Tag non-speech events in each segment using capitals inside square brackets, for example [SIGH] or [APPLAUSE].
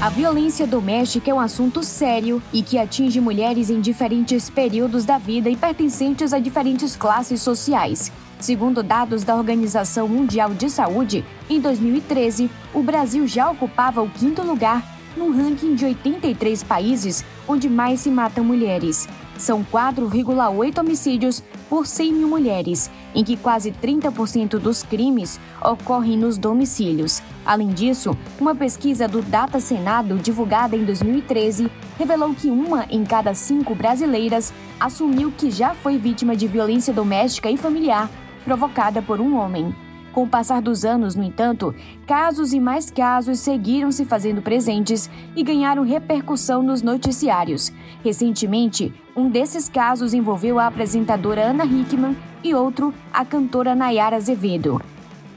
A violência doméstica é um assunto sério e que atinge mulheres em diferentes períodos da vida e pertencentes a diferentes classes sociais. Segundo dados da Organização Mundial de Saúde, em 2013, o Brasil já ocupava o quinto lugar no ranking de 83 países onde mais se matam mulheres. São 4,8 homicídios por 100 mil mulheres, em que quase 30% dos crimes ocorrem nos domicílios. Além disso, uma pesquisa do Data Senado, divulgada em 2013, revelou que uma em cada cinco brasileiras assumiu que já foi vítima de violência doméstica e familiar provocada por um homem. Com o passar dos anos, no entanto, casos e mais casos seguiram se fazendo presentes e ganharam repercussão nos noticiários. Recentemente, um desses casos envolveu a apresentadora Ana Hickman e outro, a cantora Nayara Azevedo.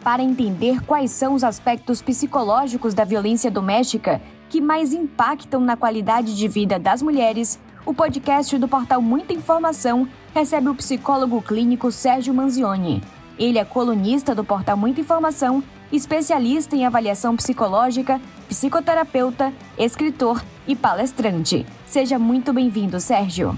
Para entender quais são os aspectos psicológicos da violência doméstica que mais impactam na qualidade de vida das mulheres, o podcast do portal Muita Informação recebe o psicólogo clínico Sérgio Manzioni. Ele é colunista do portal Muita Informação, especialista em avaliação psicológica, psicoterapeuta, escritor e palestrante. Seja muito bem-vindo, Sérgio.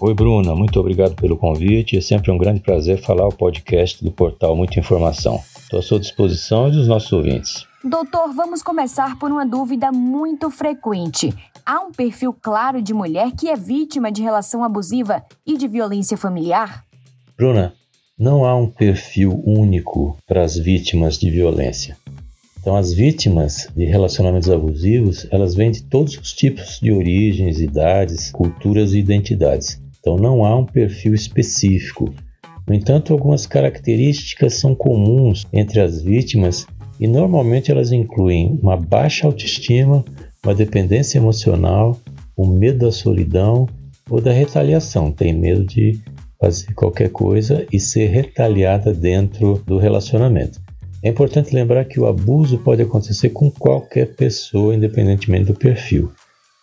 Oi, Bruna, muito obrigado pelo convite. É sempre um grande prazer falar o podcast do portal Muita Informação. Estou à sua disposição e dos nossos ouvintes. Doutor, vamos começar por uma dúvida muito frequente. Há um perfil claro de mulher que é vítima de relação abusiva e de violência familiar? Bruna, não há um perfil único para as vítimas de violência. Então, as vítimas de relacionamentos abusivos, elas vêm de todos os tipos de origens, idades, culturas e identidades. Então, não há um perfil específico. No entanto, algumas características são comuns entre as vítimas e normalmente elas incluem uma baixa autoestima, uma dependência emocional, o medo da solidão ou da retaliação. Tem medo de fazer qualquer coisa e ser retaliada dentro do relacionamento. É importante lembrar que o abuso pode acontecer com qualquer pessoa, independentemente do perfil.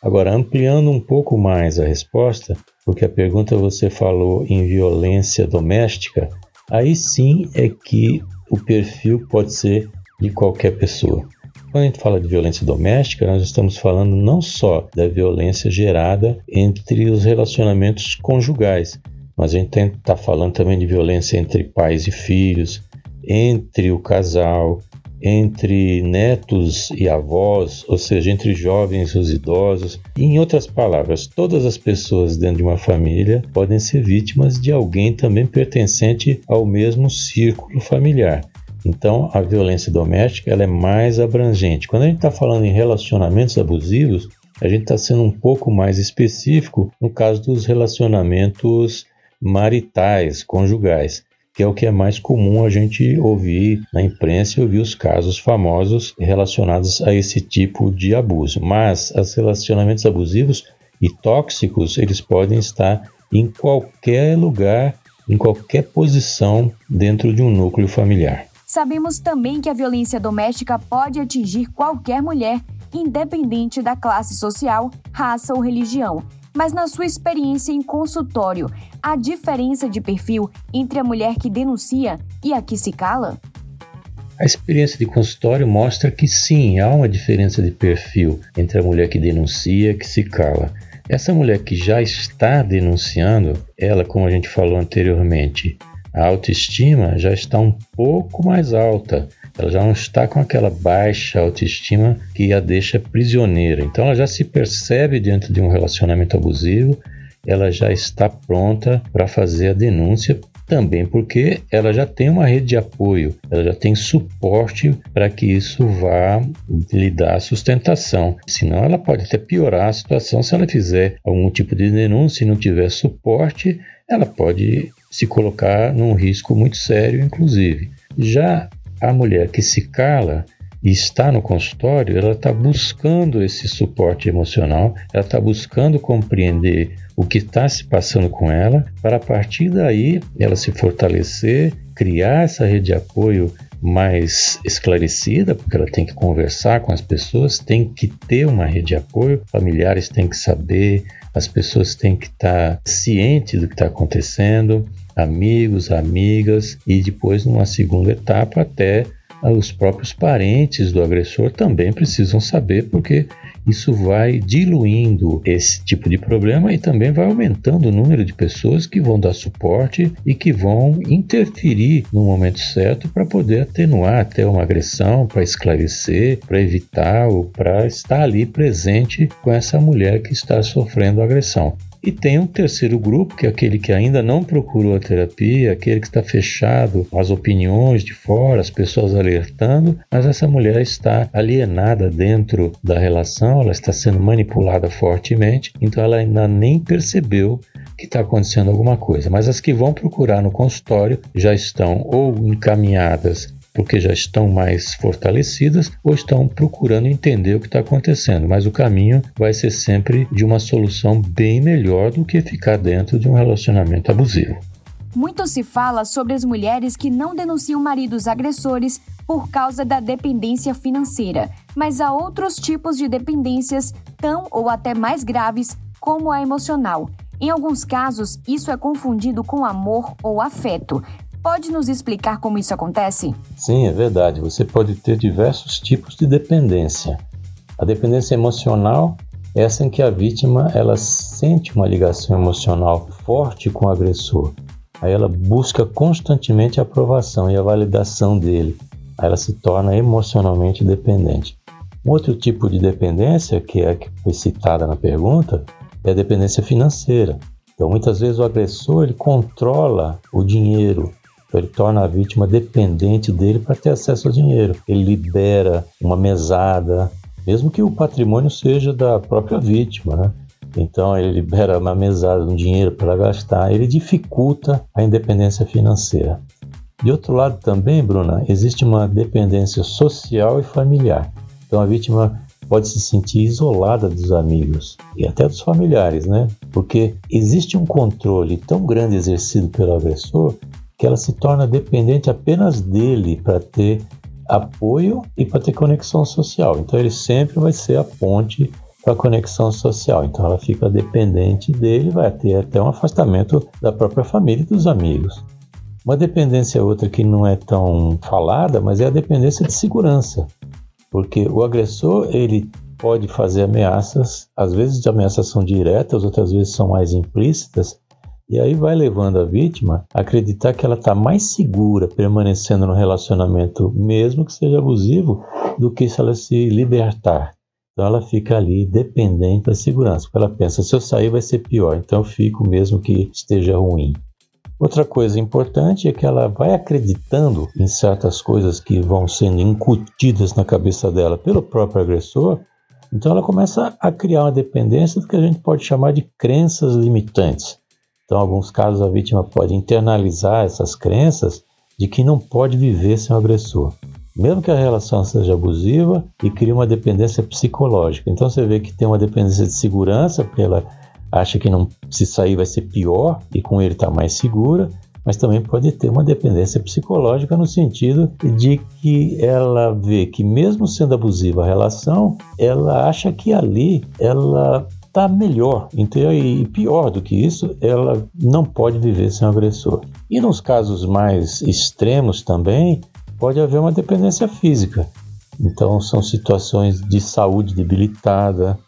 Agora, ampliando um pouco mais a resposta, porque a pergunta você falou em violência doméstica, aí sim é que o perfil pode ser de qualquer pessoa. Quando a gente fala de violência doméstica, nós estamos falando não só da violência gerada entre os relacionamentos conjugais, mas a gente está falando também de violência entre pais e filhos, entre o casal, entre netos e avós, ou seja, entre jovens e os idosos. Em outras palavras, todas as pessoas dentro de uma família podem ser vítimas de alguém também pertencente ao mesmo círculo familiar. Então, a violência doméstica ela é mais abrangente. Quando a gente está falando em relacionamentos abusivos, a gente está sendo um pouco mais específico no caso dos relacionamentos maritais, conjugais, que é o que é mais comum a gente ouvir na imprensa e ouvir os casos famosos relacionados a esse tipo de abuso. Mas os relacionamentos abusivos e tóxicos, eles podem estar em qualquer lugar, em qualquer posição dentro de um núcleo familiar. Sabemos também que a violência doméstica pode atingir qualquer mulher, independente da classe social, raça ou religião. Mas na sua experiência em consultório, há diferença de perfil entre a mulher que denuncia e a que se cala? A experiência de consultório mostra que sim, há uma diferença de perfil entre a mulher que denuncia e que se cala. Essa mulher que já está denunciando, ela, como a gente falou anteriormente, a autoestima já está um pouco mais alta ela já não está com aquela baixa autoestima que a deixa prisioneira. Então ela já se percebe dentro de um relacionamento abusivo, ela já está pronta para fazer a denúncia também porque ela já tem uma rede de apoio, ela já tem suporte para que isso vá lhe dar sustentação. Senão, ela pode até piorar a situação se ela fizer algum tipo de denúncia e não tiver suporte, ela pode se colocar num risco muito sério, inclusive. Já a mulher que se cala e está no consultório, ela está buscando esse suporte emocional, ela está buscando compreender o que está se passando com ela, para a partir daí ela se fortalecer, criar essa rede de apoio mais esclarecida, porque ela tem que conversar com as pessoas, tem que ter uma rede de apoio, familiares têm que saber, as pessoas têm que estar cientes do que está acontecendo, amigos, amigas e depois numa segunda etapa até os próprios parentes do agressor também precisam saber, porque isso vai diluindo esse tipo de problema e também vai aumentando o número de pessoas que vão dar suporte e que vão interferir no momento certo para poder atenuar até uma agressão, para esclarecer, para evitar ou para estar ali presente com essa mulher que está sofrendo agressão. E tem um terceiro grupo, que é aquele que ainda não procurou a terapia, aquele que está fechado às opiniões de fora, as pessoas alertando, mas essa mulher está alienada dentro da relação, ela está sendo manipulada fortemente, então ela ainda nem percebeu que está acontecendo alguma coisa. Mas as que vão procurar no consultório já estão ou encaminhadas porque já estão mais fortalecidas ou estão procurando entender o que está acontecendo. Mas o caminho vai ser sempre de uma solução bem melhor do que ficar dentro de um relacionamento abusivo. Muito se fala sobre as mulheres que não denunciam maridos agressores por causa da dependência financeira, mas há outros tipos de dependências tão ou até mais graves como a emocional. Em alguns casos, isso é confundido com amor ou afeto, Pode nos explicar como isso acontece? Sim, é verdade. Você pode ter diversos tipos de dependência. A dependência emocional é essa em que a vítima ela sente uma ligação emocional forte com o agressor. Aí ela busca constantemente a aprovação e a validação dele. Aí ela se torna emocionalmente dependente. Um outro tipo de dependência, que é a que foi citada na pergunta, é a dependência financeira. Então, muitas vezes o agressor ele controla o dinheiro, ele torna a vítima dependente dele para ter acesso ao dinheiro. Ele libera uma mesada, mesmo que o patrimônio seja da própria vítima, né? Então ele libera uma mesada, um dinheiro para gastar, ele dificulta a independência financeira. De outro lado também, Bruna, existe uma dependência social e familiar. Então a vítima pode se sentir isolada dos amigos e até dos familiares, né? Porque existe um controle tão grande exercido pelo agressor que ela se torna dependente apenas dele para ter apoio e para ter conexão social. Então ele sempre vai ser a ponte para a conexão social. Então ela fica dependente dele, vai ter até um afastamento da própria família e dos amigos. Uma dependência outra que não é tão falada, mas é a dependência de segurança. Porque o agressor, ele pode fazer ameaças, às vezes ameaças são diretas, outras vezes são mais implícitas, e aí vai levando a vítima a acreditar que ela está mais segura permanecendo no relacionamento, mesmo que seja abusivo, do que se ela se libertar. Então ela fica ali dependente da segurança, porque ela pensa: se eu sair vai ser pior, então eu fico mesmo que esteja ruim. Outra coisa importante é que ela vai acreditando em certas coisas que vão sendo incutidas na cabeça dela pelo próprio agressor, então ela começa a criar uma dependência do que a gente pode chamar de crenças limitantes. Então, em alguns casos, a vítima pode internalizar essas crenças de que não pode viver sem o agressor, mesmo que a relação seja abusiva e cria uma dependência psicológica. Então, você vê que tem uma dependência de segurança, porque ela acha que não se sair vai ser pior e com ele está mais segura, mas também pode ter uma dependência psicológica no sentido de que ela vê que mesmo sendo abusiva a relação, ela acha que ali ela está melhor. Então, e pior do que isso, ela não pode viver sem o agressor. E nos casos mais extremos também, pode haver uma dependência física. Então, são situações de saúde debilitada,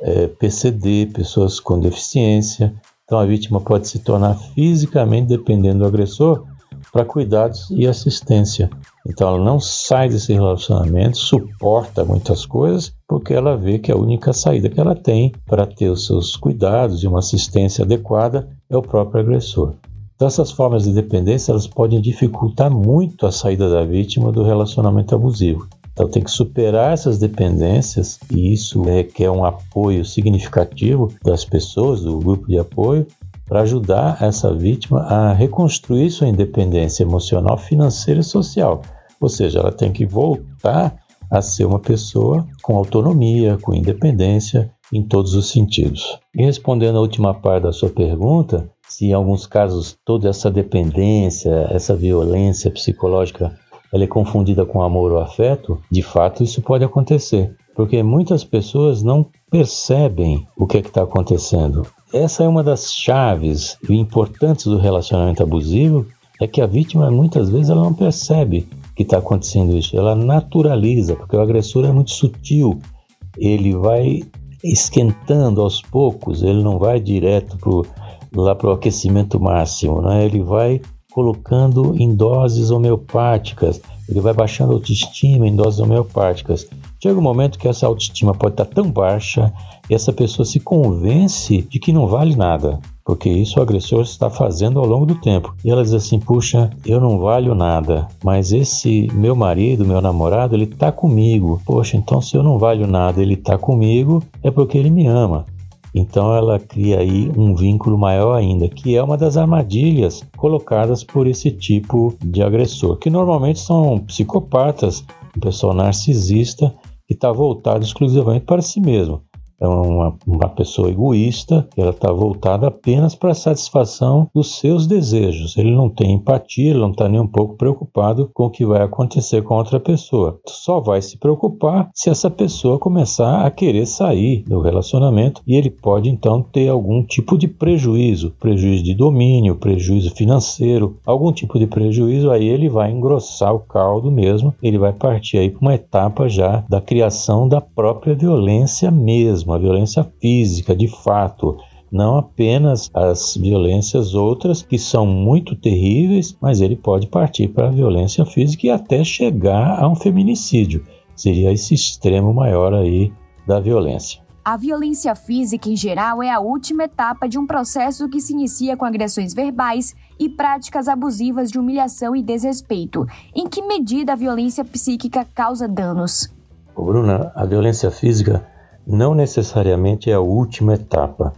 é, PCD, pessoas com deficiência. Então, a vítima pode se tornar fisicamente dependendo do agressor para cuidados e assistência. Então ela não sai desse relacionamento, suporta muitas coisas, porque ela vê que a única saída que ela tem para ter os seus cuidados e uma assistência adequada é o próprio agressor. Então essas formas de dependência elas podem dificultar muito a saída da vítima do relacionamento abusivo. Então tem que superar essas dependências e isso requer um apoio significativo das pessoas, do grupo de apoio, para ajudar essa vítima a reconstruir sua independência emocional, financeira e social. Ou seja, ela tem que voltar a ser uma pessoa com autonomia, com independência em todos os sentidos. E respondendo à última parte da sua pergunta, se em alguns casos toda essa dependência, essa violência psicológica, ela é confundida com amor ou afeto, de fato isso pode acontecer, porque muitas pessoas não percebem o que é está acontecendo. Essa é uma das chaves importantes do relacionamento abusivo, é que a vítima muitas vezes ela não percebe que está acontecendo isso? Ela naturaliza, porque o agressor é muito sutil, ele vai esquentando aos poucos, ele não vai direto pro, lá para o aquecimento máximo, né? ele vai colocando em doses homeopáticas, ele vai baixando a autoestima em doses homeopáticas. Chega um momento que essa autoestima pode estar tão baixa e essa pessoa se convence de que não vale nada, porque isso o agressor está fazendo ao longo do tempo. E ela diz assim: puxa, eu não valho nada, mas esse meu marido, meu namorado, ele está comigo. Poxa, então se eu não valho nada, ele está comigo, é porque ele me ama. Então ela cria aí um vínculo maior ainda, que é uma das armadilhas colocadas por esse tipo de agressor, que normalmente são psicopatas, um pessoal narcisista que está voltado exclusivamente para si mesmo é uma, uma pessoa egoísta, ela está voltada apenas para a satisfação dos seus desejos. Ele não tem empatia, ele não está nem um pouco preocupado com o que vai acontecer com outra pessoa. Só vai se preocupar se essa pessoa começar a querer sair do relacionamento e ele pode então ter algum tipo de prejuízo, prejuízo de domínio, prejuízo financeiro, algum tipo de prejuízo, aí ele vai engrossar o caldo mesmo, ele vai partir aí para uma etapa já da criação da própria violência mesmo mesmo, a violência física, de fato, não apenas as violências outras que são muito terríveis, mas ele pode partir para a violência física e até chegar a um feminicídio. Seria esse extremo maior aí da violência. A violência física em geral é a última etapa de um processo que se inicia com agressões verbais e práticas abusivas de humilhação e desrespeito. Em que medida a violência psíquica causa danos? Bruna, a violência física não necessariamente é a última etapa,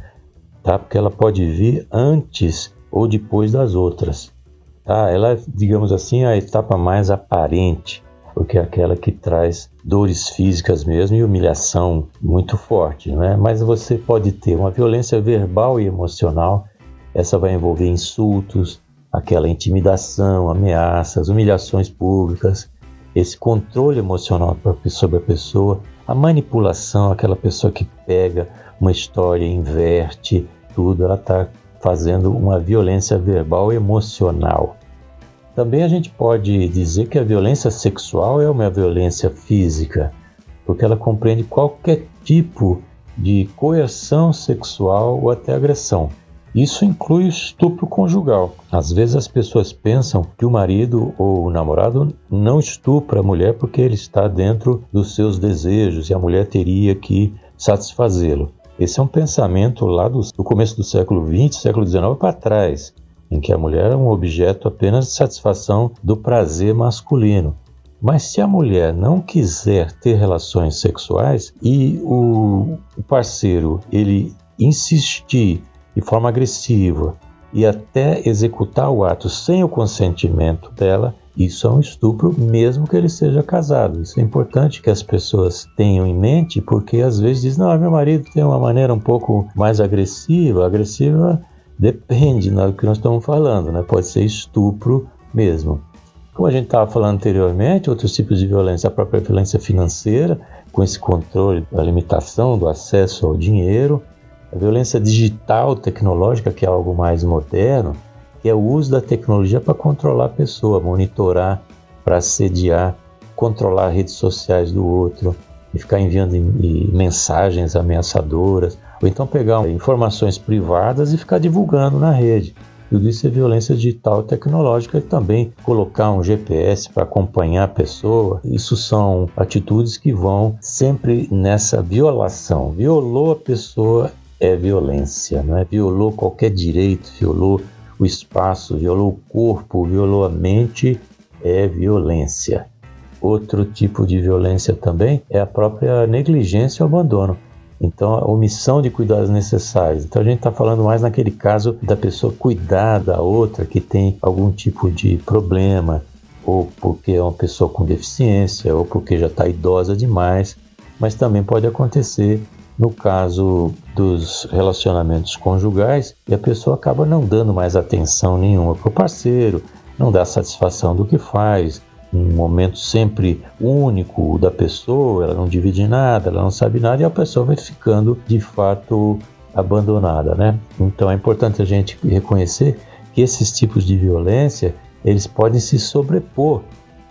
tá? Porque ela pode vir antes ou depois das outras, tá? Ela é, digamos assim, a etapa mais aparente, porque é aquela que traz dores físicas mesmo e humilhação muito forte, né? Mas você pode ter uma violência verbal e emocional, essa vai envolver insultos, aquela intimidação, ameaças, humilhações públicas, esse controle emocional sobre a pessoa, a manipulação, aquela pessoa que pega uma história, inverte tudo, ela está fazendo uma violência verbal emocional. Também a gente pode dizer que a violência sexual é uma violência física, porque ela compreende qualquer tipo de coerção sexual ou até agressão. Isso inclui estupro conjugal. Às vezes as pessoas pensam que o marido ou o namorado não estupra a mulher porque ele está dentro dos seus desejos e a mulher teria que satisfazê-lo. Esse é um pensamento lá do, do começo do século XX, século XIX para trás, em que a mulher é um objeto apenas de satisfação do prazer masculino. Mas se a mulher não quiser ter relações sexuais e o parceiro ele insistir de forma agressiva e até executar o ato sem o consentimento dela, isso é um estupro, mesmo que ele seja casado. Isso é importante que as pessoas tenham em mente, porque às vezes diz: não, meu marido tem uma maneira um pouco mais agressiva. Agressiva depende né, do que nós estamos falando, né? pode ser estupro mesmo. Como a gente estava falando anteriormente, outros tipos de violência, a própria violência financeira, com esse controle da limitação do acesso ao dinheiro, a violência digital tecnológica, que é algo mais moderno, que é o uso da tecnologia para controlar a pessoa, monitorar, para assediar, controlar redes sociais do outro e ficar enviando mensagens ameaçadoras, ou então pegar informações privadas e ficar divulgando na rede. Tudo isso é violência digital tecnológica e também colocar um GPS para acompanhar a pessoa. Isso são atitudes que vão sempre nessa violação. Violou a pessoa, é violência, não é? Violou qualquer direito, violou o espaço, violou o corpo, violou a mente, é violência. Outro tipo de violência também é a própria negligência ou abandono. Então, a omissão de cuidados necessários. Então, a gente está falando mais naquele caso da pessoa cuidar da outra que tem algum tipo de problema, ou porque é uma pessoa com deficiência, ou porque já está idosa demais. Mas também pode acontecer no caso dos relacionamentos conjugais, a pessoa acaba não dando mais atenção nenhuma para o parceiro, não dá satisfação do que faz, um momento sempre único da pessoa, ela não divide nada, ela não sabe nada e a pessoa vai ficando de fato abandonada, né? Então é importante a gente reconhecer que esses tipos de violência eles podem se sobrepor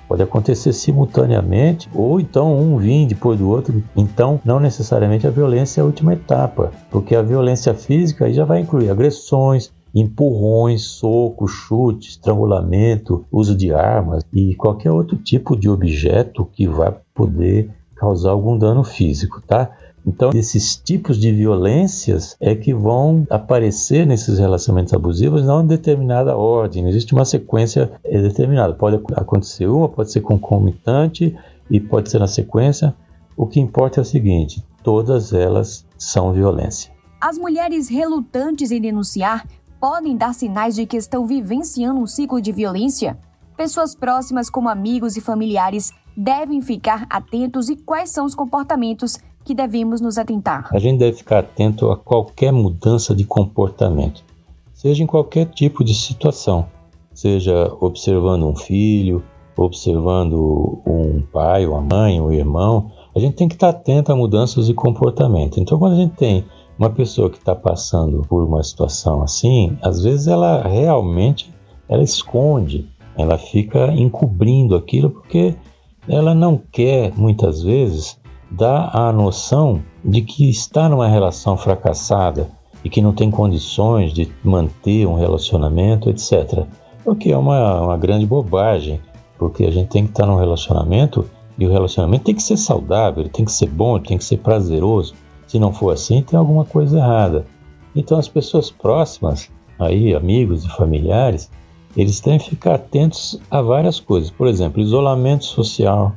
Pode acontecer simultaneamente, ou então um vir depois do outro. Então, não necessariamente a violência é a última etapa, porque a violência física já vai incluir agressões, empurrões, socos, chutes, estrangulamento, uso de armas e qualquer outro tipo de objeto que vai poder causar algum dano físico, tá? Então, esses tipos de violências é que vão aparecer nesses relacionamentos abusivos não em determinada ordem, existe uma sequência determinada. Pode acontecer uma, pode ser concomitante e pode ser na sequência. O que importa é o seguinte: todas elas são violência. As mulheres relutantes em denunciar podem dar sinais de que estão vivenciando um ciclo de violência? Pessoas próximas, como amigos e familiares, devem ficar atentos e quais são os comportamentos que devemos nos atentar? A gente deve ficar atento a qualquer mudança de comportamento, seja em qualquer tipo de situação, seja observando um filho, observando um pai, uma mãe, um irmão. A gente tem que estar atento a mudanças de comportamento. Então, quando a gente tem uma pessoa que está passando por uma situação assim, às vezes ela realmente ela esconde, ela fica encobrindo aquilo porque ela não quer muitas vezes dar a noção de que está numa relação fracassada e que não tem condições de manter um relacionamento, etc. O que é uma, uma grande bobagem, porque a gente tem que estar num relacionamento e o relacionamento tem que ser saudável, tem que ser bom, tem que ser prazeroso. Se não for assim, tem alguma coisa errada. Então as pessoas próximas, aí amigos e familiares, eles têm que ficar atentos a várias coisas. Por exemplo, isolamento social,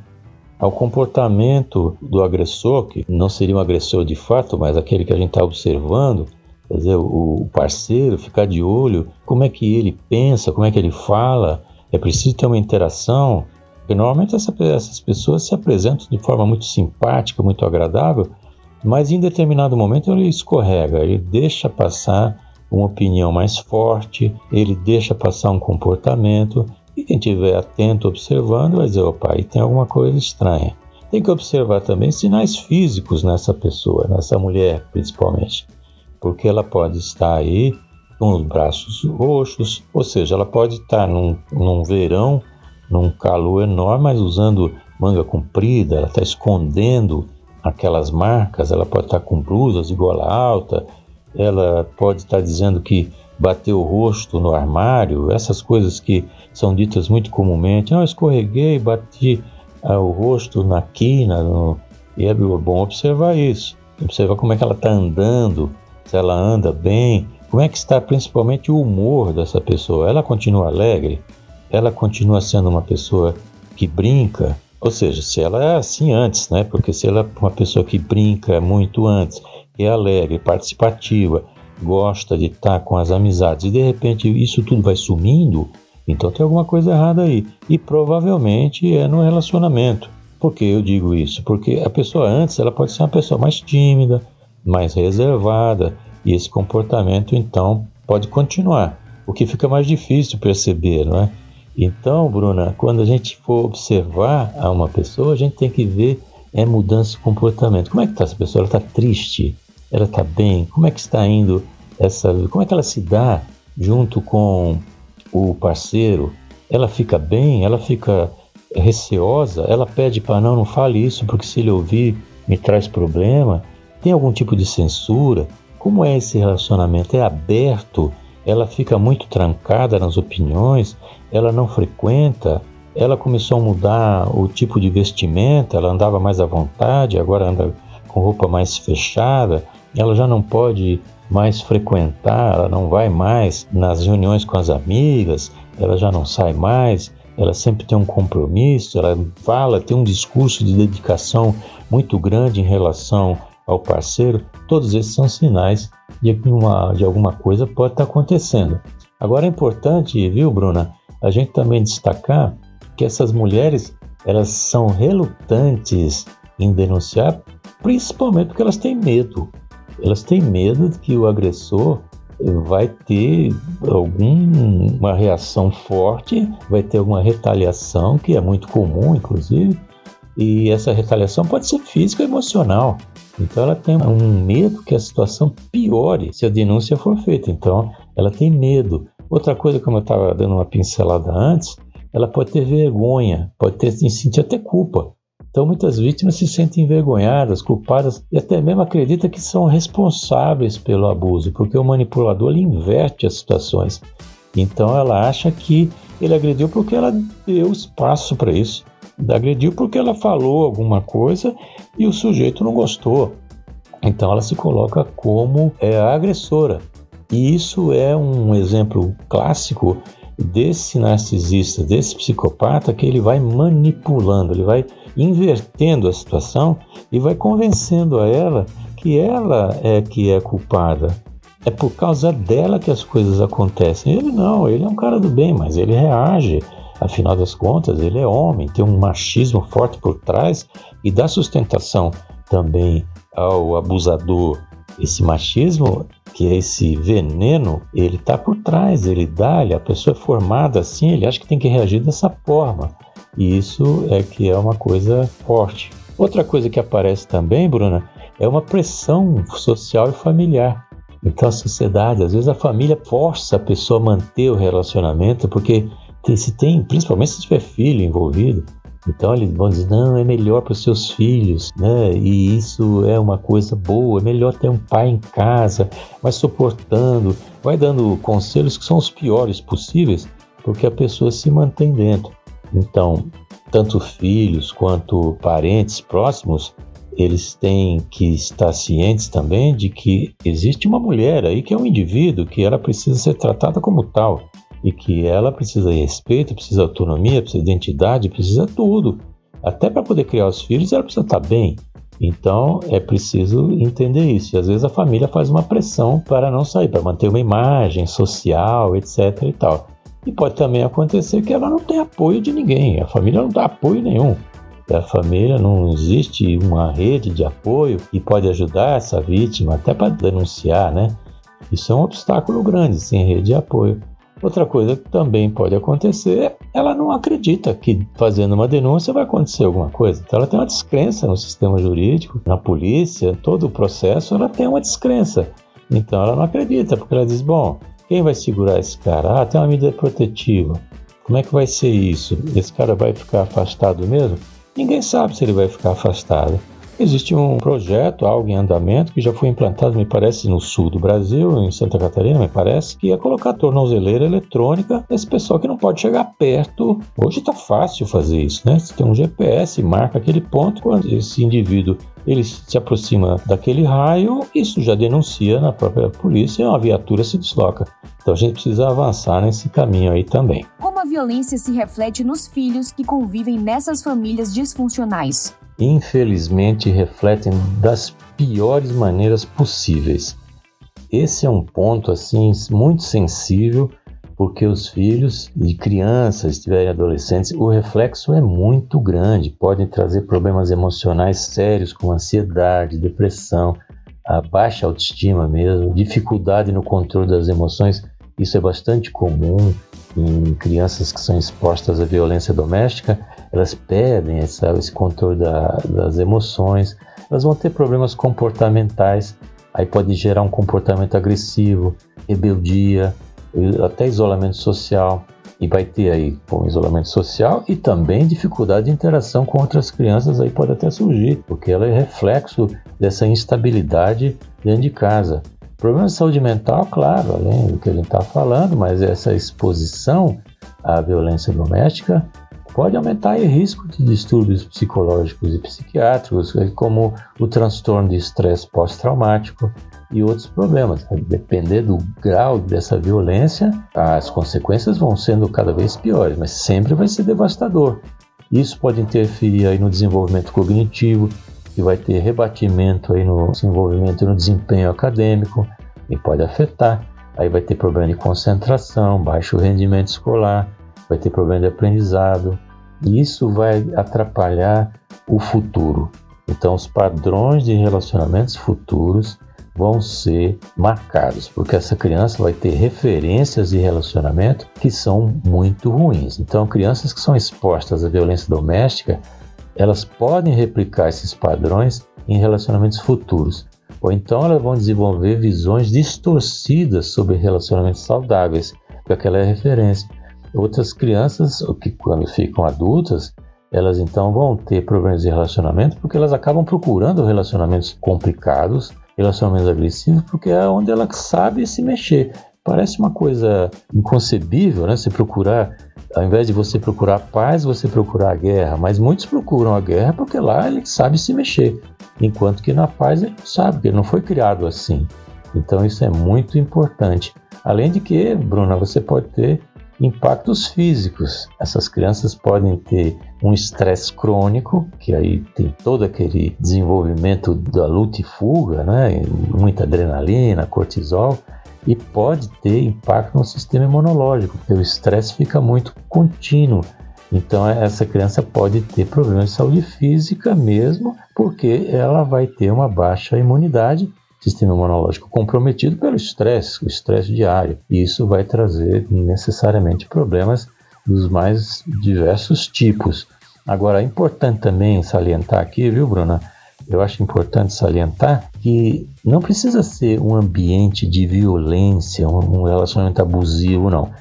ao comportamento do agressor, que não seria um agressor de fato, mas aquele que a gente está observando, quer dizer, o parceiro, ficar de olho, como é que ele pensa, como é que ele fala, é preciso ter uma interação, porque normalmente essa, essas pessoas se apresentam de forma muito simpática, muito agradável, mas em determinado momento ele escorrega, ele deixa passar uma opinião mais forte, ele deixa passar um comportamento e quem estiver atento observando vai dizer: opa, aí tem alguma coisa estranha. Tem que observar também sinais físicos nessa pessoa, nessa mulher principalmente, porque ela pode estar aí com os braços roxos, ou seja, ela pode estar num, num verão, num calor enorme, mas usando manga comprida, ela está escondendo aquelas marcas, ela pode estar com blusas de gola alta, ela pode estar dizendo que bateu o rosto no armário, essas coisas que são ditas muito comumente. Não, eu escorreguei, bati ah, o rosto na quina. No... E é bom observar isso. Observar como é que ela está andando, se ela anda bem, como é que está principalmente o humor dessa pessoa. Ela continua alegre? Ela continua sendo uma pessoa que brinca? Ou seja, se ela é assim antes, né? Porque se ela é uma pessoa que brinca muito antes, é alegre, participativa, gosta de estar com as amizades e de repente isso tudo vai sumindo, então tem alguma coisa errada aí. E provavelmente é no relacionamento. Por que eu digo isso? Porque a pessoa antes ela pode ser uma pessoa mais tímida, mais reservada, e esse comportamento então pode continuar. O que fica mais difícil perceber, não é? Então, Bruna, quando a gente for observar a uma pessoa, a gente tem que ver é mudança de comportamento. Como é que está essa pessoa? Ela está triste? Ela está bem? Como é que está indo essa? Como é que ela se dá junto com o parceiro? Ela fica bem? Ela fica receosa? Ela pede para não, não fale isso porque se ele ouvir me traz problema? Tem algum tipo de censura? Como é esse relacionamento? É aberto? Ela fica muito trancada nas opiniões? ela não frequenta, ela começou a mudar o tipo de vestimenta, ela andava mais à vontade, agora anda com roupa mais fechada, ela já não pode mais frequentar, ela não vai mais nas reuniões com as amigas, ela já não sai mais, ela sempre tem um compromisso, ela fala, tem um discurso de dedicação muito grande em relação ao parceiro, todos esses são sinais de de alguma coisa pode estar acontecendo. Agora é importante, viu, Bruna, a gente também destacar que essas mulheres elas são relutantes em denunciar, principalmente porque elas têm medo. Elas têm medo de que o agressor vai ter alguma reação forte, vai ter alguma retaliação, que é muito comum, inclusive, e essa retaliação pode ser física ou emocional. Então ela tem um medo que a situação piore se a denúncia for feita. Então ela tem medo. Outra coisa, como eu estava dando uma pincelada antes, ela pode ter vergonha, pode ter sentir até culpa. Então muitas vítimas se sentem envergonhadas, culpadas e até mesmo acreditam que são responsáveis pelo abuso, porque o manipulador ele inverte as situações. Então ela acha que ele agrediu porque ela deu espaço para isso. Agrediu porque ela falou alguma coisa e o sujeito não gostou. Então ela se coloca como é, a agressora. E isso é um exemplo clássico desse narcisista, desse psicopata, que ele vai manipulando, ele vai invertendo a situação e vai convencendo a ela que ela é que é culpada. É por causa dela que as coisas acontecem. Ele não, ele é um cara do bem, mas ele reage. Afinal das contas, ele é homem, tem um machismo forte por trás e dá sustentação também ao abusador. Esse machismo que é esse veneno, ele está por trás, ele dá, a pessoa é formada assim, ele acha que tem que reagir dessa forma. E isso é que é uma coisa forte. Outra coisa que aparece também, Bruna, é uma pressão social e familiar. Então a sociedade, às vezes a família força a pessoa a manter o relacionamento, porque tem, se tem, principalmente se tiver filho envolvido, então eles vão dizer, não, é melhor para os seus filhos, né? E isso é uma coisa boa, é melhor ter um pai em casa, vai suportando, vai dando conselhos que são os piores possíveis, porque a pessoa se mantém dentro. Então, tanto filhos quanto parentes próximos, eles têm que estar cientes também de que existe uma mulher aí que é um indivíduo, que ela precisa ser tratada como tal e que ela precisa de respeito, precisa de autonomia, precisa de identidade, precisa de tudo. Até para poder criar os filhos, ela precisa estar bem. Então é preciso entender isso. E às vezes a família faz uma pressão para não sair, para manter uma imagem social, etc. e tal. E pode também acontecer que ela não tem apoio de ninguém. A família não dá apoio nenhum. A família não existe uma rede de apoio que pode ajudar essa vítima até para denunciar, né? Isso é um obstáculo grande sem rede de apoio. Outra coisa que também pode acontecer, ela não acredita que fazendo uma denúncia vai acontecer alguma coisa. Então ela tem uma descrença no sistema jurídico, na polícia, todo o processo, ela tem uma descrença. Então ela não acredita, porque ela diz: bom, quem vai segurar esse cara? Ah, tem uma medida protetiva. Como é que vai ser isso? Esse cara vai ficar afastado mesmo? Ninguém sabe se ele vai ficar afastado. Existe um projeto, algo em andamento, que já foi implantado, me parece, no sul do Brasil, em Santa Catarina, me parece, que é colocar tornozeleira eletrônica nesse pessoal que não pode chegar perto. Hoje está fácil fazer isso, né? Você tem um GPS, marca aquele ponto, quando esse indivíduo ele se aproxima daquele raio, isso já denuncia na própria polícia e uma viatura se desloca. Então a gente precisa avançar nesse caminho aí também. Como a violência se reflete nos filhos que convivem nessas famílias disfuncionais? infelizmente refletem das piores maneiras possíveis. Esse é um ponto assim muito sensível, porque os filhos de crianças, estiverem adolescentes, o reflexo é muito grande, podem trazer problemas emocionais sérios como ansiedade, depressão, a baixa autoestima mesmo, dificuldade no controle das emoções. Isso é bastante comum em crianças que são expostas à violência doméstica. Elas perdem essa, esse controle da, das emoções, elas vão ter problemas comportamentais, aí pode gerar um comportamento agressivo, rebeldia, até isolamento social. E vai ter aí bom, isolamento social e também dificuldade de interação com outras crianças aí pode até surgir, porque ela é reflexo dessa instabilidade dentro de casa. Problema de saúde mental, claro, além do que ele está falando, mas essa exposição à violência doméstica pode aumentar o risco de distúrbios psicológicos e psiquiátricos, como o transtorno de estresse pós-traumático e outros problemas. Depender do grau dessa violência, as consequências vão sendo cada vez piores, mas sempre vai ser devastador. Isso pode interferir aí no desenvolvimento cognitivo, que vai ter rebatimento aí no desenvolvimento e no desempenho acadêmico e pode afetar. Aí vai ter problema de concentração, baixo rendimento escolar, vai ter problema de aprendizado, e isso vai atrapalhar o futuro. Então, os padrões de relacionamentos futuros vão ser marcados, porque essa criança vai ter referências de relacionamento que são muito ruins. Então, crianças que são expostas à violência doméstica, elas podem replicar esses padrões em relacionamentos futuros. Ou então elas vão desenvolver visões distorcidas sobre relacionamentos saudáveis, porque aquela é referência. Outras crianças, que quando ficam adultas, elas então vão ter problemas de relacionamento porque elas acabam procurando relacionamentos complicados, relacionamentos agressivos, porque é onde ela sabe se mexer. Parece uma coisa inconcebível, né? Se procurar, ao invés de você procurar paz, você procurar a guerra. Mas muitos procuram a guerra porque lá ele sabe se mexer, enquanto que na paz ele sabe, porque ele não foi criado assim. Então isso é muito importante. Além de que, Bruna, você pode ter impactos físicos. Essas crianças podem ter um estresse crônico, que aí tem todo aquele desenvolvimento da luta e fuga, né? muita adrenalina, cortisol, e pode ter impacto no sistema imunológico, porque o estresse fica muito contínuo. Então essa criança pode ter problemas de saúde física mesmo, porque ela vai ter uma baixa imunidade sistema imunológico comprometido pelo estresse, o estresse diário. E isso vai trazer necessariamente problemas dos mais diversos tipos. Agora, é importante também salientar aqui, viu, Bruna? Eu acho importante salientar que não precisa ser um ambiente de violência, um relacionamento abusivo, não.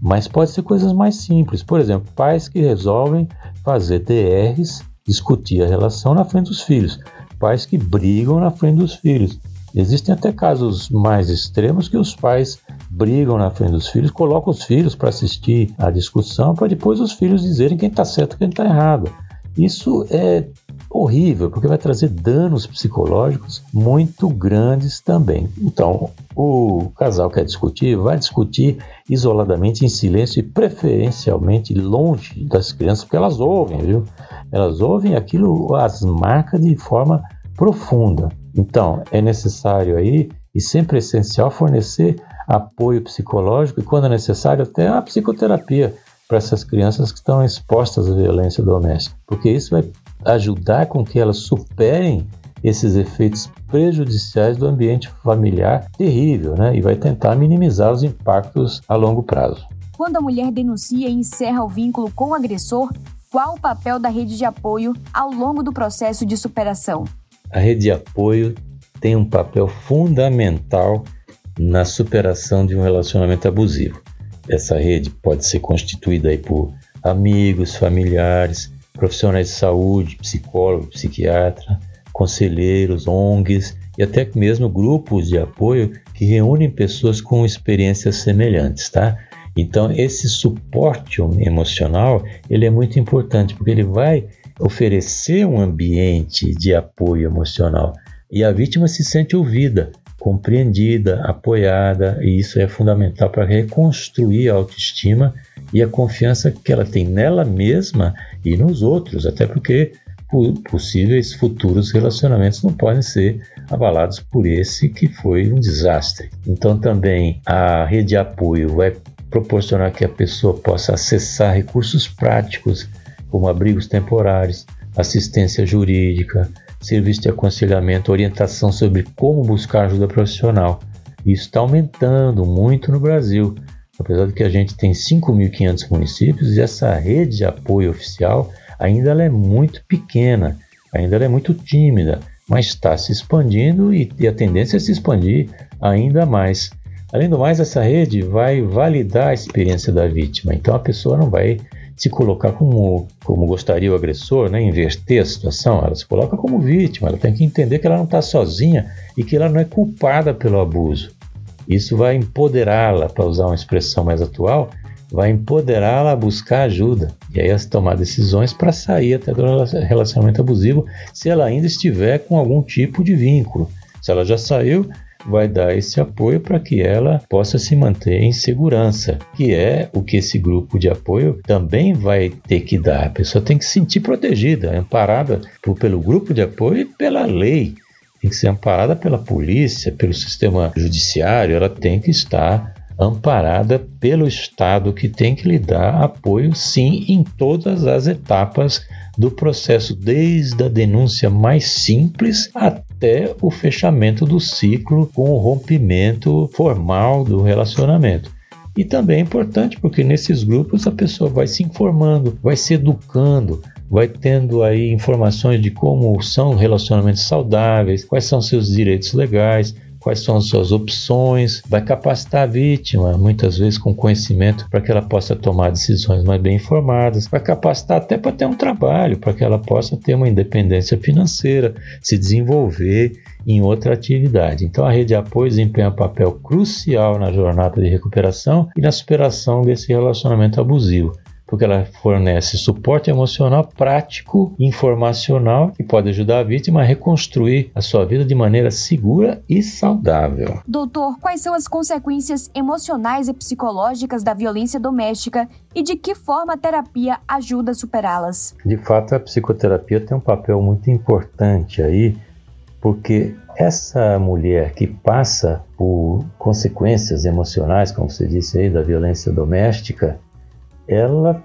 Mas pode ser coisas mais simples. Por exemplo, pais que resolvem fazer DRs, discutir a relação na frente dos filhos. Pais que brigam na frente dos filhos. Existem até casos mais extremos que os pais brigam na frente dos filhos, colocam os filhos para assistir a discussão, para depois os filhos dizerem quem está certo e quem está errado. Isso é horrível, porque vai trazer danos psicológicos muito grandes também. Então, o casal quer discutir, vai discutir isoladamente, em silêncio e preferencialmente longe das crianças, porque elas ouvem, viu? Elas ouvem aquilo, as marcas de forma profunda. Então, é necessário aí e sempre é essencial fornecer apoio psicológico e, quando é necessário, até a psicoterapia para essas crianças que estão expostas à violência doméstica, porque isso vai ajudar com que elas superem esses efeitos prejudiciais do ambiente familiar terrível, né? E vai tentar minimizar os impactos a longo prazo. Quando a mulher denuncia e encerra o vínculo com o agressor, qual o papel da rede de apoio ao longo do processo de superação? A rede de apoio tem um papel fundamental na superação de um relacionamento abusivo. Essa rede pode ser constituída aí por amigos, familiares, profissionais de saúde, psicólogo, psiquiatra, conselheiros, ONGs e até mesmo grupos de apoio que reúnem pessoas com experiências semelhantes, tá? Então esse suporte emocional ele é muito importante porque ele vai oferecer um ambiente de apoio emocional e a vítima se sente ouvida, compreendida, apoiada, e isso é fundamental para reconstruir a autoestima e a confiança que ela tem nela mesma e nos outros, até porque possíveis futuros relacionamentos não podem ser abalados por esse que foi um desastre. Então também a rede de apoio vai proporcionar que a pessoa possa acessar recursos práticos como abrigos temporários, assistência jurídica, serviço de aconselhamento, orientação sobre como buscar ajuda profissional. Isso está aumentando muito no Brasil, apesar de que a gente tem 5.500 municípios e essa rede de apoio oficial ainda é muito pequena, ainda é muito tímida, mas está se expandindo e, e a tendência é se expandir ainda mais. Além do mais, essa rede vai validar a experiência da vítima, então a pessoa não vai se colocar como, como gostaria o agressor, né? inverter a situação, ela se coloca como vítima, ela tem que entender que ela não está sozinha e que ela não é culpada pelo abuso. Isso vai empoderá-la, para usar uma expressão mais atual, vai empoderá-la a buscar ajuda e aí a tomar decisões para sair até do relacionamento abusivo, se ela ainda estiver com algum tipo de vínculo. Se ela já saiu, vai dar esse apoio para que ela possa se manter em segurança, que é o que esse grupo de apoio também vai ter que dar. A pessoa tem que se sentir protegida, amparada por, pelo grupo de apoio e pela lei. Tem que ser amparada pela polícia, pelo sistema judiciário, ela tem que estar amparada pelo Estado que tem que lhe dar apoio, sim, em todas as etapas do processo, desde a denúncia mais simples até o fechamento do ciclo com o rompimento formal do relacionamento. E também é importante porque nesses grupos a pessoa vai se informando, vai se educando, vai tendo aí informações de como são relacionamentos saudáveis, quais são seus direitos legais, quais são as suas opções, vai capacitar a vítima, muitas vezes com conhecimento, para que ela possa tomar decisões mais bem informadas, vai capacitar até para ter um trabalho, para que ela possa ter uma independência financeira, se desenvolver em outra atividade. Então, a rede de apoio desempenha um papel crucial na jornada de recuperação e na superação desse relacionamento abusivo porque ela fornece suporte emocional prático, informacional, que pode ajudar a vítima a reconstruir a sua vida de maneira segura e saudável. Doutor, quais são as consequências emocionais e psicológicas da violência doméstica e de que forma a terapia ajuda a superá-las? De fato, a psicoterapia tem um papel muito importante aí, porque essa mulher que passa por consequências emocionais, como você disse aí, da violência doméstica, ela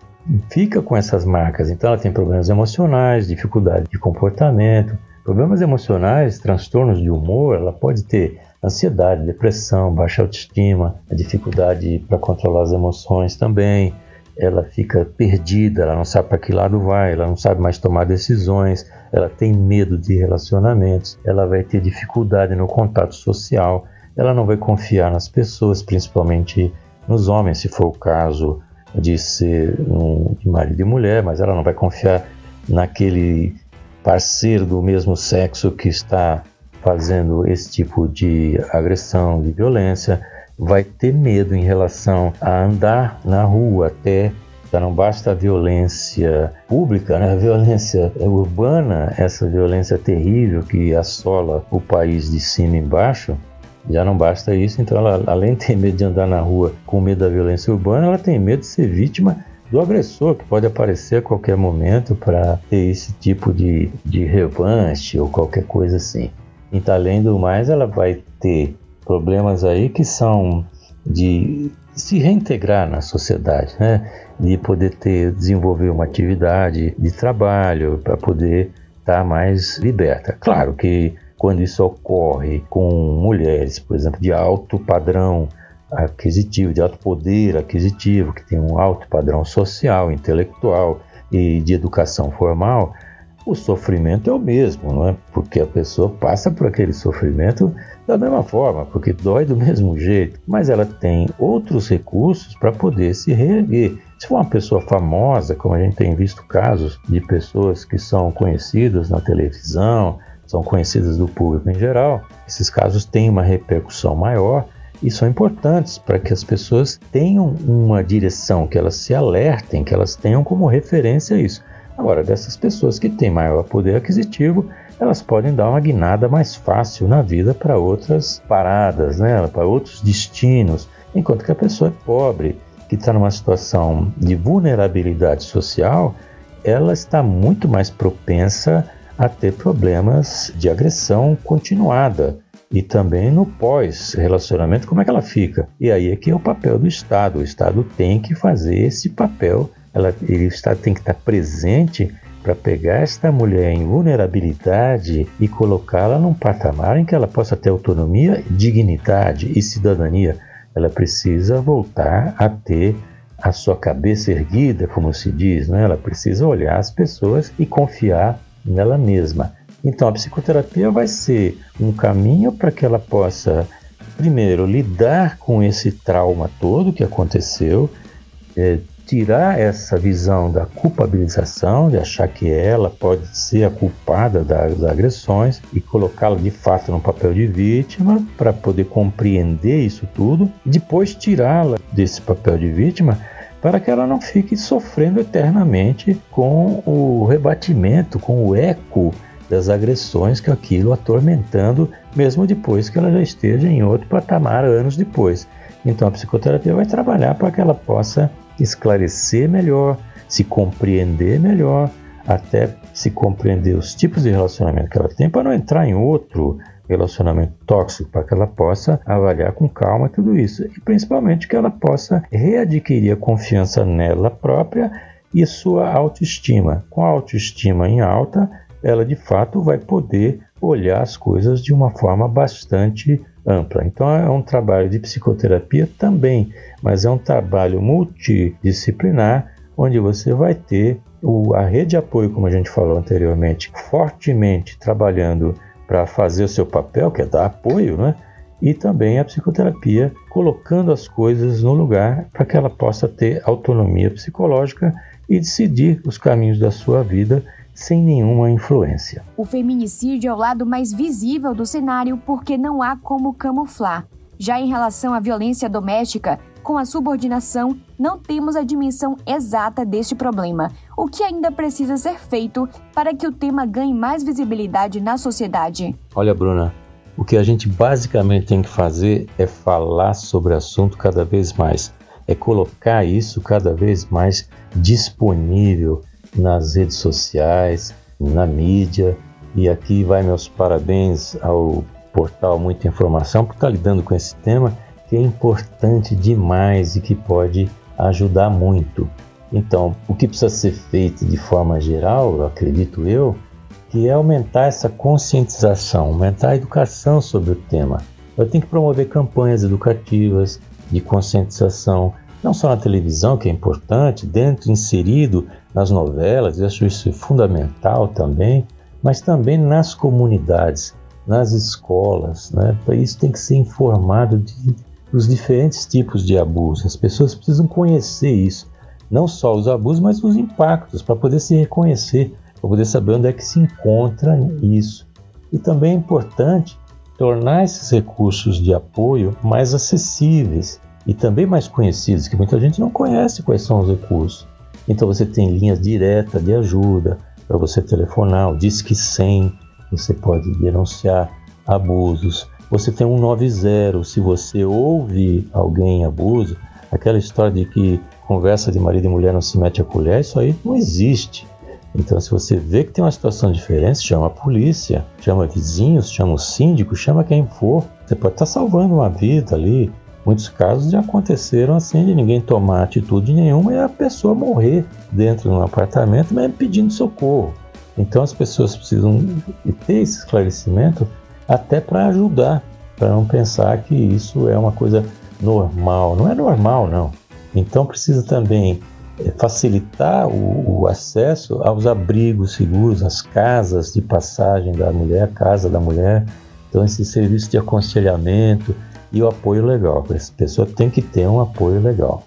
fica com essas marcas. Então, ela tem problemas emocionais, dificuldade de comportamento, problemas emocionais, transtornos de humor. Ela pode ter ansiedade, depressão, baixa autoestima, dificuldade para controlar as emoções também. Ela fica perdida, ela não sabe para que lado vai, ela não sabe mais tomar decisões, ela tem medo de relacionamentos, ela vai ter dificuldade no contato social, ela não vai confiar nas pessoas, principalmente nos homens, se for o caso de ser um marido e mulher, mas ela não vai confiar naquele parceiro do mesmo sexo que está fazendo esse tipo de agressão, de violência, vai ter medo em relação a andar na rua até já não basta a violência pública, né? a violência urbana, essa violência terrível que assola o país de cima e embaixo, já não basta isso, então ela, além de ter medo de andar na rua com medo da violência urbana, ela tem medo de ser vítima do agressor, que pode aparecer a qualquer momento para ter esse tipo de, de revanche ou qualquer coisa assim. Então, além do mais, ela vai ter problemas aí que são de se reintegrar na sociedade, né? de poder ter desenvolver uma atividade de trabalho para poder estar tá mais liberta. Claro que quando isso ocorre com mulheres, por exemplo, de alto padrão aquisitivo, de alto poder aquisitivo, que tem um alto padrão social, intelectual e de educação formal, o sofrimento é o mesmo, não é? Porque a pessoa passa por aquele sofrimento da mesma forma, porque dói do [LAUGHS] mesmo jeito, mas ela tem outros recursos para poder se reerguer. Se for uma pessoa famosa, como a gente tem visto casos de pessoas que são conhecidas na televisão, são conhecidas do público em geral, esses casos têm uma repercussão maior e são importantes para que as pessoas tenham uma direção, que elas se alertem, que elas tenham como referência isso. Agora, dessas pessoas que têm maior poder aquisitivo, elas podem dar uma guinada mais fácil na vida para outras paradas, né? para outros destinos, enquanto que a pessoa é pobre, que está numa situação de vulnerabilidade social, ela está muito mais propensa a ter problemas de agressão continuada e também no pós-relacionamento, como é que ela fica? E aí é que é o papel do Estado. O Estado tem que fazer esse papel, ela, ele, o Estado tem que estar presente para pegar esta mulher em vulnerabilidade e colocá-la num patamar em que ela possa ter autonomia, dignidade e cidadania. Ela precisa voltar a ter a sua cabeça erguida, como se diz, né? ela precisa olhar as pessoas e confiar nela mesma. Então, a psicoterapia vai ser um caminho para que ela possa, primeiro, lidar com esse trauma todo que aconteceu, é, tirar essa visão da culpabilização, de achar que ela pode ser a culpada das agressões e colocá-la de fato no papel de vítima para poder compreender isso tudo, depois tirá-la desse papel de vítima para que ela não fique sofrendo eternamente com o rebatimento, com o eco das agressões que aquilo atormentando, mesmo depois que ela já esteja em outro patamar anos depois. Então a psicoterapia vai trabalhar para que ela possa esclarecer melhor, se compreender melhor, até se compreender os tipos de relacionamento que ela tem para não entrar em outro relacionamento tóxico, para que ela possa avaliar com calma tudo isso e principalmente que ela possa readquirir a confiança nela própria e sua autoestima. Com a autoestima em alta, ela de fato vai poder olhar as coisas de uma forma bastante ampla. Então é um trabalho de psicoterapia também, mas é um trabalho multidisciplinar onde você vai ter o, a rede de apoio, como a gente falou anteriormente, fortemente trabalhando para fazer o seu papel, que é dar apoio, né? e também a psicoterapia, colocando as coisas no lugar para que ela possa ter autonomia psicológica e decidir os caminhos da sua vida sem nenhuma influência. O feminicídio é o lado mais visível do cenário porque não há como camuflar. Já em relação à violência doméstica, com a subordinação, não temos a dimensão exata deste problema, o que ainda precisa ser feito para que o tema ganhe mais visibilidade na sociedade. Olha, Bruna, o que a gente basicamente tem que fazer é falar sobre o assunto cada vez mais, é colocar isso cada vez mais disponível nas redes sociais, na mídia. E aqui vai meus parabéns ao portal Muita Informação por estar lidando com esse tema que é importante demais e que pode ajudar muito. Então, o que precisa ser feito de forma geral, acredito eu, que é aumentar essa conscientização, aumentar a educação sobre o tema. Eu tenho que promover campanhas educativas de conscientização, não só na televisão, que é importante, dentro, inserido nas novelas, eu acho isso fundamental também, mas também nas comunidades, nas escolas. Né? Isso tem que ser informado de, dos diferentes tipos de abuso. As pessoas precisam conhecer isso, não só os abusos, mas os impactos, para poder se reconhecer para poder saber onde é que se encontra isso. E também é importante tornar esses recursos de apoio mais acessíveis e também mais conhecidos, que muita gente não conhece quais são os recursos. Então você tem linhas diretas de ajuda para você telefonar, o Disque 100, você pode denunciar abusos. Você tem um 90, se você ouve alguém em abuso, aquela história de que conversa de marido e mulher não se mete a colher, isso aí não existe. Então, se você vê que tem uma situação diferente, chama a polícia, chama vizinhos, chama o síndico, chama quem for. Você pode estar salvando uma vida ali. Muitos casos já aconteceram assim de ninguém tomar atitude nenhuma e a pessoa morrer dentro de um apartamento, mesmo pedindo socorro. Então as pessoas precisam ter esse esclarecimento até para ajudar, para não pensar que isso é uma coisa normal. Não é normal, não. Então precisa também é, facilitar o, o, acesso aos abrigos seguros, às casas de passagem da mulher, casa da mulher. Então, esse serviço de aconselhamento e o apoio legal. Essa pessoa tem que ter um apoio legal.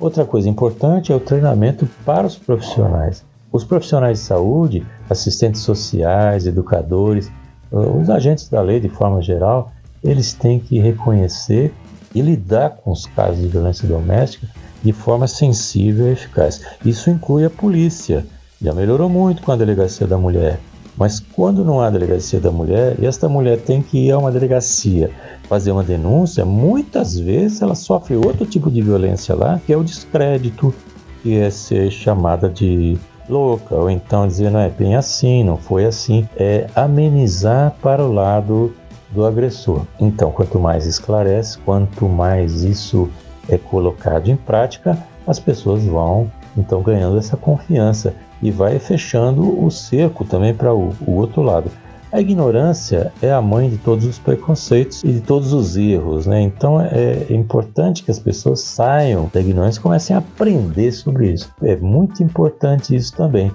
Outra coisa importante é o treinamento para os profissionais. Os profissionais de saúde, assistentes sociais, educadores, os agentes da lei de forma geral, eles têm que reconhecer e lidar com os casos de violência doméstica de forma sensível e eficaz. Isso inclui a polícia. Já melhorou muito com a delegacia da mulher. Mas quando não há delegacia da mulher e esta mulher tem que ir a uma delegacia fazer uma denúncia, muitas vezes ela sofre outro tipo de violência lá, que é o descrédito, que é ser chamada de louca, ou então dizer não é bem assim, não foi assim, é amenizar para o lado do agressor. Então, quanto mais esclarece, quanto mais isso é colocado em prática, as pessoas vão então ganhando essa confiança e vai fechando o cerco também para o, o, outro lado. A ignorância é a mãe de todos os preconceitos e de todos os erros, né? Então é, é importante que as pessoas saiam da ignorância e comecem a aprender sobre isso. É muito importante isso também,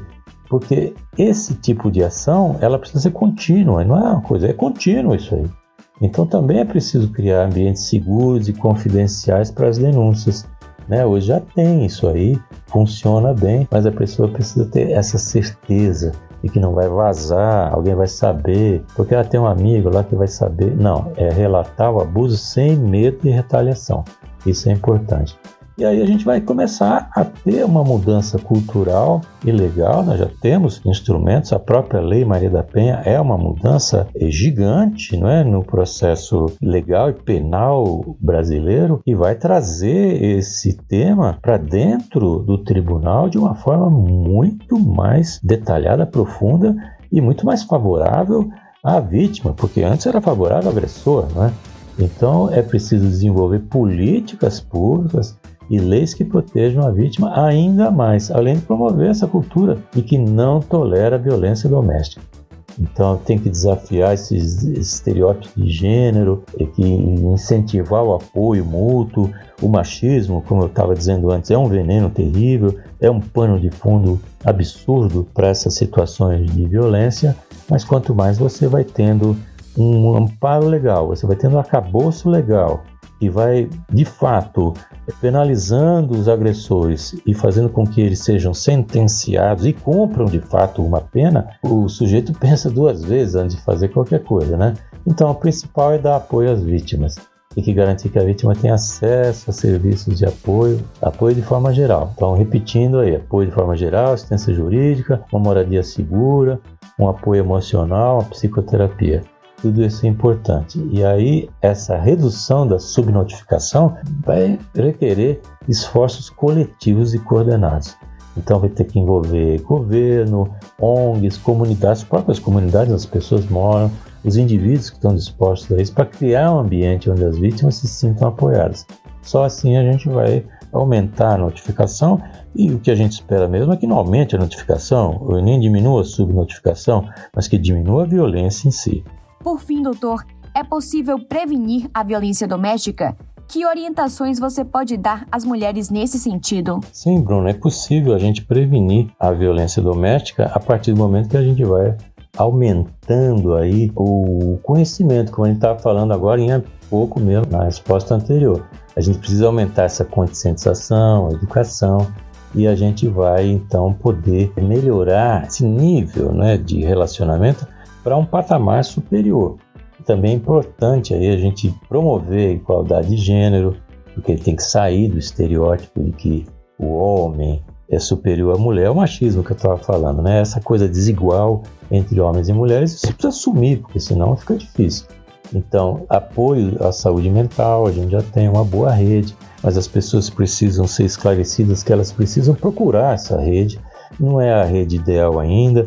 porque esse tipo de ação ela precisa ser contínua, não é uma coisa, é contínuo isso aí. Então também é preciso criar ambientes seguros e confidenciais para as denúncias. Né? Hoje já tem isso aí, funciona bem, mas a pessoa precisa ter essa certeza de que não vai vazar, alguém vai saber, porque ela tem um amigo lá que vai saber. Não, é relatar o abuso sem medo de retaliação. Isso é importante. E aí a gente vai começar a ter uma mudança cultural e legal. Nós já temos instrumentos, a própria Lei Maria da Penha é uma mudança gigante não é, no processo legal e penal brasileiro e vai trazer esse tema para dentro do tribunal de uma forma muito mais detalhada, profunda e muito mais favorável à vítima, porque antes era favorável ao agressor, não é? Então é preciso desenvolver políticas públicas e leis que protejam a vítima ainda mais, além de promover essa cultura de que não tolera violência doméstica. Então tem que desafiar esses estereótipos de gênero, que incentivar o apoio mútuo, o machismo, como eu estava dizendo antes, é um veneno terrível, é um pano de fundo absurdo para essas situações de violência, mas quanto mais você vai tendo um amparo legal, você vai tendo um acabouço legal que vai, de fato, penalizando os agressores e fazendo com que eles sejam sentenciados e cumpram de fato uma pena, o sujeito [LAUGHS] pensa duas vezes antes de fazer qualquer coisa, né? Então, o principal é dar apoio às vítimas. Tem que garantir que a vítima tenha acesso a serviços de apoio, apoio de forma geral. Então, repetindo aí, apoio de forma geral, assistência jurídica, uma moradia segura, um apoio emocional, a psicoterapia. Tudo isso é importante. E aí, essa redução da subnotificação vai requerer esforços coletivos e coordenados. Então, vai ter que envolver governo, ONGs, comunidades, próprias comunidades, as pessoas moram, os indivíduos que estão dispostos a isso, para criar um ambiente onde as vítimas se sintam apoiadas. Só assim a gente vai aumentar a notificação e o que a gente espera mesmo é que não aumente a notificação, ou nem diminua a subnotificação, mas que diminua a violência em si. Por fim, doutor, é possível prevenir a violência doméstica? Que orientações você pode dar às mulheres nesse sentido? Sim, Bruno, é possível a gente prevenir a violência doméstica a partir do momento que a gente vai aumentando aí o conhecimento, como a gente estava falando agora em pouco mesmo na resposta anterior. A gente precisa aumentar essa conscientização, educação, e a gente vai então poder melhorar esse nível né, de relacionamento para um patamar superior. Também é importante aí a gente promover a igualdade de gênero, porque ele tem que sair do estereótipo de que o homem é superior à mulher, é o machismo que eu estava falando, né? Essa coisa desigual entre homens e mulheres, isso precisa assumir, porque senão fica difícil. Então, apoio à saúde mental, a gente já tem uma boa rede, mas as pessoas precisam ser esclarecidas que elas precisam procurar essa rede. Não é a rede ideal ainda,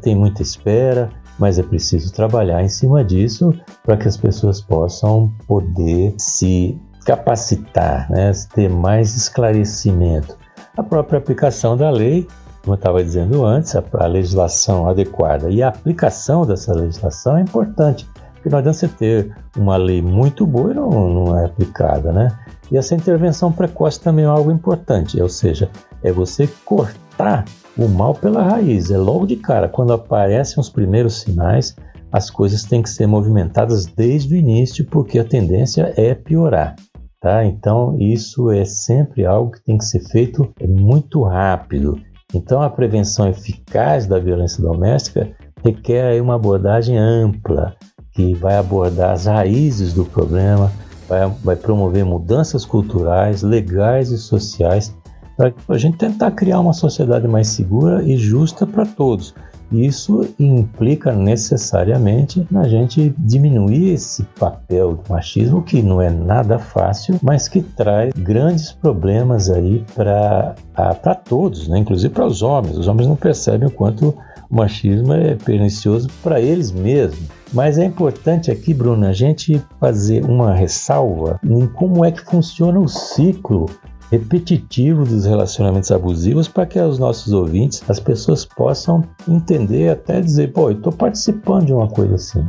tem muita espera, mas é preciso trabalhar em cima disso para que as pessoas possam poder se capacitar, né, ter mais esclarecimento. A própria aplicação da lei, como eu estava dizendo antes, a, a, legislação adequada e a aplicação dessa legislação é importante, porque não adianta você ter uma lei muito boa e não, não é aplicada, né? E essa intervenção precoce também é algo importante, ou seja, é você cortar o mal pela raiz. É logo de cara, quando aparecem os primeiros sinais, as coisas têm que ser movimentadas desde o início, porque a tendência é piorar. Tá? Então, isso é sempre algo que tem que ser feito muito rápido. Então, a prevenção eficaz da violência doméstica requer uma abordagem ampla, que vai abordar as raízes do problema, vai, vai promover mudanças culturais, legais e sociais para a gente tentar criar uma sociedade mais segura e justa para todos. Isso implica necessariamente na gente diminuir esse papel do machismo, que não é nada fácil, mas que traz grandes problemas aí para todos, né? inclusive para os homens. Os homens não percebem o quanto o machismo é pernicioso para eles mesmos. Mas é importante aqui, Bruno, a gente fazer uma ressalva em como é que funciona o ciclo repetitivo dos relacionamentos abusivos para que os nossos ouvintes, as pessoas possam entender até dizer, pô, eu estou participando de uma coisa assim.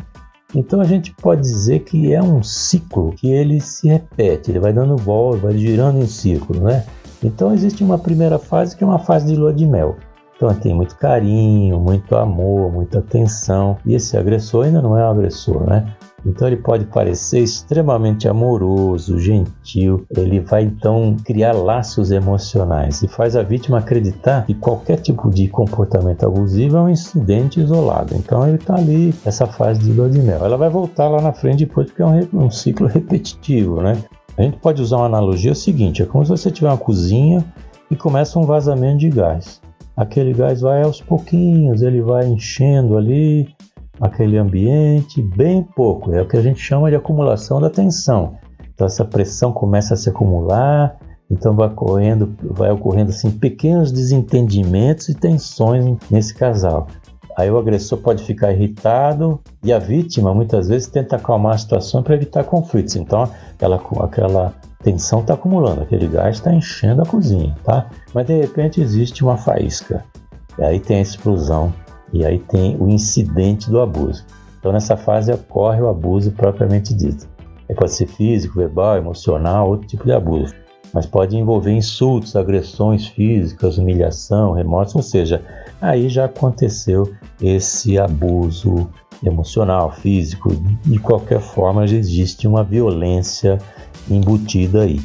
Então a gente pode dizer que é um ciclo que ele se repete, ele vai dando volta, vai girando em círculo, né? Então existe uma primeira fase que é uma fase de lua de mel. Então tem muito carinho, muito amor, muita atenção. E esse agressor ainda não é um agressor, né? Então ele pode parecer extremamente amoroso, gentil, ele vai então criar laços emocionais e faz a vítima acreditar que qualquer tipo de comportamento abusivo é um incidente isolado. Então ele está ali, essa fase de lua de mel. Ela vai voltar lá na frente depois porque é um, um ciclo repetitivo, né? A gente pode usar uma analogia seguinte: é como se você tiver uma cozinha e começa um vazamento de gás. Aquele gás vai aos pouquinhos, ele vai enchendo ali, aquele ambiente bem pouco. É o que a gente chama de acumulação da tensão. Então essa pressão começa a se acumular, então vai ocorrendo, vai ocorrendo assim pequenos desentendimentos e tensões nesse casal. Aí o agressor pode ficar irritado e a vítima muitas vezes tenta acalmar a situação para evitar conflitos. Então aquela, aquela tensão está acumulando, aquele gás está enchendo a cozinha, tá? Mas de repente existe uma faísca. E aí tem a explosão e aí tem o incidente do abuso. Então, nessa fase ocorre o abuso propriamente dito. É, pode ser físico, verbal, emocional, outro tipo de abuso. Mas pode envolver insultos, agressões físicas, humilhação, remorso, ou seja, aí já aconteceu esse abuso emocional, físico, de qualquer forma já existe uma violência embutida aí,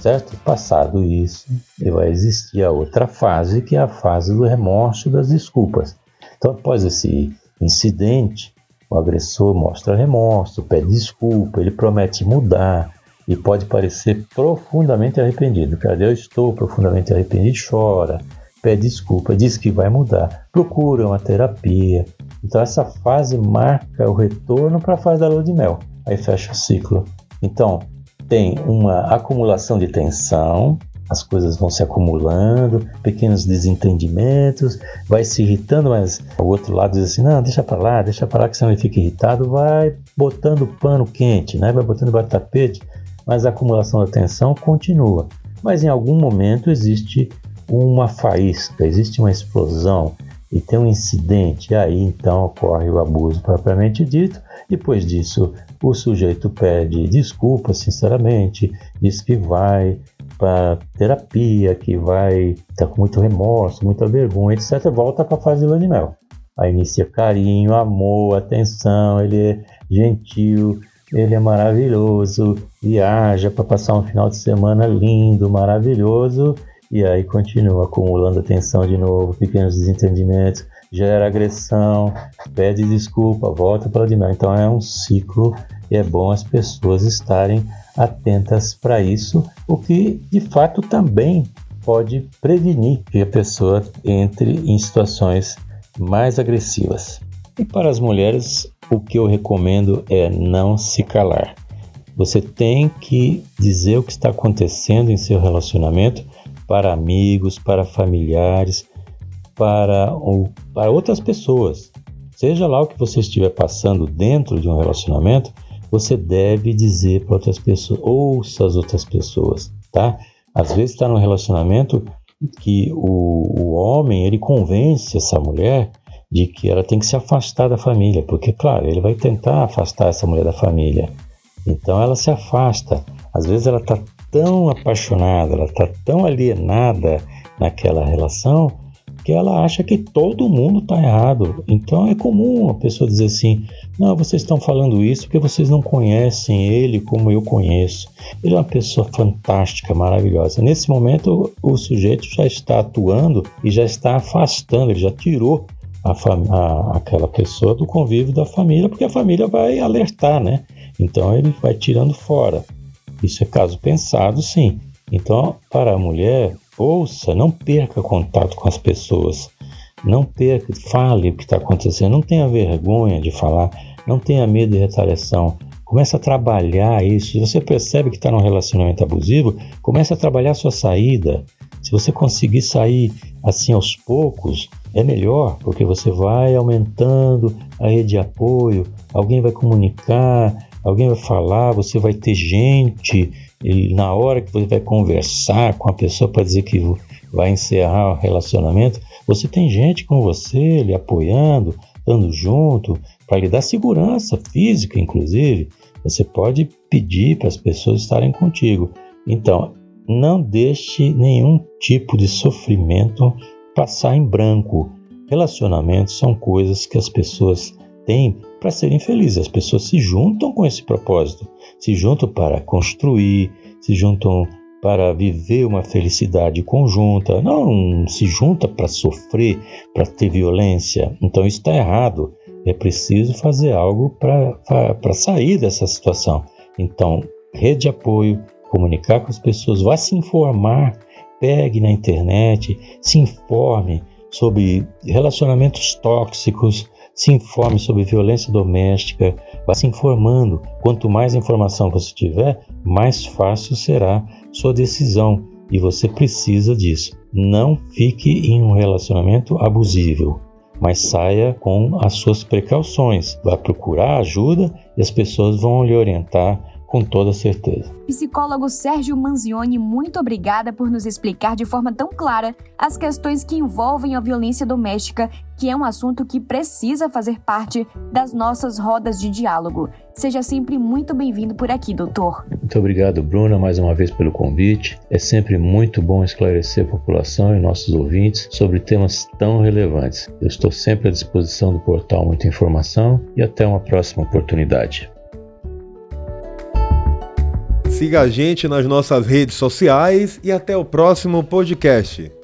certo? Passado isso, vai existir a outra fase, que é a fase do remorso das desculpas. Então, após esse incidente, o agressor mostra remorso, pede desculpa, ele promete mudar e pode parecer profundamente arrependido. Cadê eu estou profundamente arrependido? Chora, pede desculpa, diz que vai mudar, procura uma terapia. Então essa fase marca o retorno para a fase da lua de mel. Aí fecha o ciclo. Então tem uma acumulação de tensão, as coisas vão se acumulando, pequenos desentendimentos, vai se irritando, mas o outro lado diz assim: não, deixa para lá, deixa para lá, que senão ele fica irritado, vai botando pano quente, né? vai botando do tapete, mas a acumulação da tensão continua. Mas em algum momento existe uma faísca, existe uma explosão e tem um incidente, e aí então ocorre o abuso propriamente dito. Depois disso, o sujeito pede desculpa, sinceramente, diz que vai para terapia, que vai estar tá com muito remorso, muita vergonha, etc. Volta para a fase de mel. Aí inicia carinho, amor, atenção, ele é gentil, ele é maravilhoso, viaja para passar um final de semana lindo, maravilhoso, e aí continua acumulando atenção de novo, pequenos desentendimentos, gera agressão, pede desculpa, volta para o de mel. Então é um ciclo e é bom as pessoas estarem atentas para isso, o que de fato também pode prevenir que a pessoa entre em situações mais agressivas. E para as mulheres, o que eu recomendo é não se calar. Você tem que dizer o que está acontecendo em seu relacionamento para amigos, para familiares, para, ou, para outras pessoas. Seja lá o que você estiver passando dentro de um relacionamento, você deve dizer para outras pessoas, ouça as outras pessoas, tá? Às vezes está num relacionamento que o, o homem ele convence essa mulher de que ela tem que se afastar da família, porque claro ele vai tentar afastar essa mulher da família, então ela se afasta. Às vezes ela está tão apaixonada, ela está tão alienada naquela relação que ela acha que todo mundo está errado. Então é comum a pessoa dizer assim: não, vocês estão falando isso porque vocês não conhecem ele como eu conheço. Ele é uma pessoa fantástica, maravilhosa. Nesse momento, o sujeito já está atuando e já está afastando, ele já tirou a a, aquela pessoa do convívio da família, porque a família vai alertar, né? Então ele vai tirando fora. Isso é caso pensado, sim. Então, para a mulher, ouça, não perca contato com as pessoas. Não perca, fale o que está acontecendo. Não tenha vergonha de falar. Não tenha medo de retaliação. Comece a trabalhar isso. Se você percebe que está num relacionamento abusivo, comece a trabalhar a sua saída. Se você conseguir sair assim aos poucos, é melhor, porque você vai aumentando a rede de apoio, alguém vai comunicar, alguém vai falar, você vai ter gente, e na hora que você vai conversar com a pessoa para dizer que vai encerrar o relacionamento, você tem gente com você, lhe apoiando, dando junto, para lhe dar segurança física, inclusive. Você pode pedir para as pessoas estarem contigo. Então, não deixe nenhum tipo de sofrimento passar em branco. Relacionamentos são coisas que as pessoas têm para serem felizes. As pessoas se juntam com esse propósito, se juntam para construir, se juntam para viver uma felicidade conjunta, não se junta para sofrer, para ter violência. Então isso está errado. É preciso fazer algo para sair dessa situação. Então, rede de apoio, comunicar com as pessoas, vá se informar, pegue na internet, se informe sobre relacionamentos tóxicos, se informe sobre violência doméstica, vá se informando. Quanto mais informação você tiver, mais fácil será sua decisão e você precisa disso. Não fique em um relacionamento abusivo, mas saia com as suas precauções. Vá procurar ajuda e as pessoas vão lhe orientar com toda certeza. Psicólogo Sérgio Manzioni, muito obrigada por nos explicar de forma tão clara as questões que envolvem a violência doméstica que é um assunto que precisa fazer parte das nossas rodas de diálogo. Seja sempre muito bem-vindo por aqui, doutor. Muito obrigado, Bruna, mais uma vez pelo convite. É sempre muito bom esclarecer a população e nossos ouvintes sobre temas tão relevantes. Eu estou sempre à disposição do portal Muita Informação e até uma próxima oportunidade. Siga a gente nas nossas redes sociais e até o próximo podcast.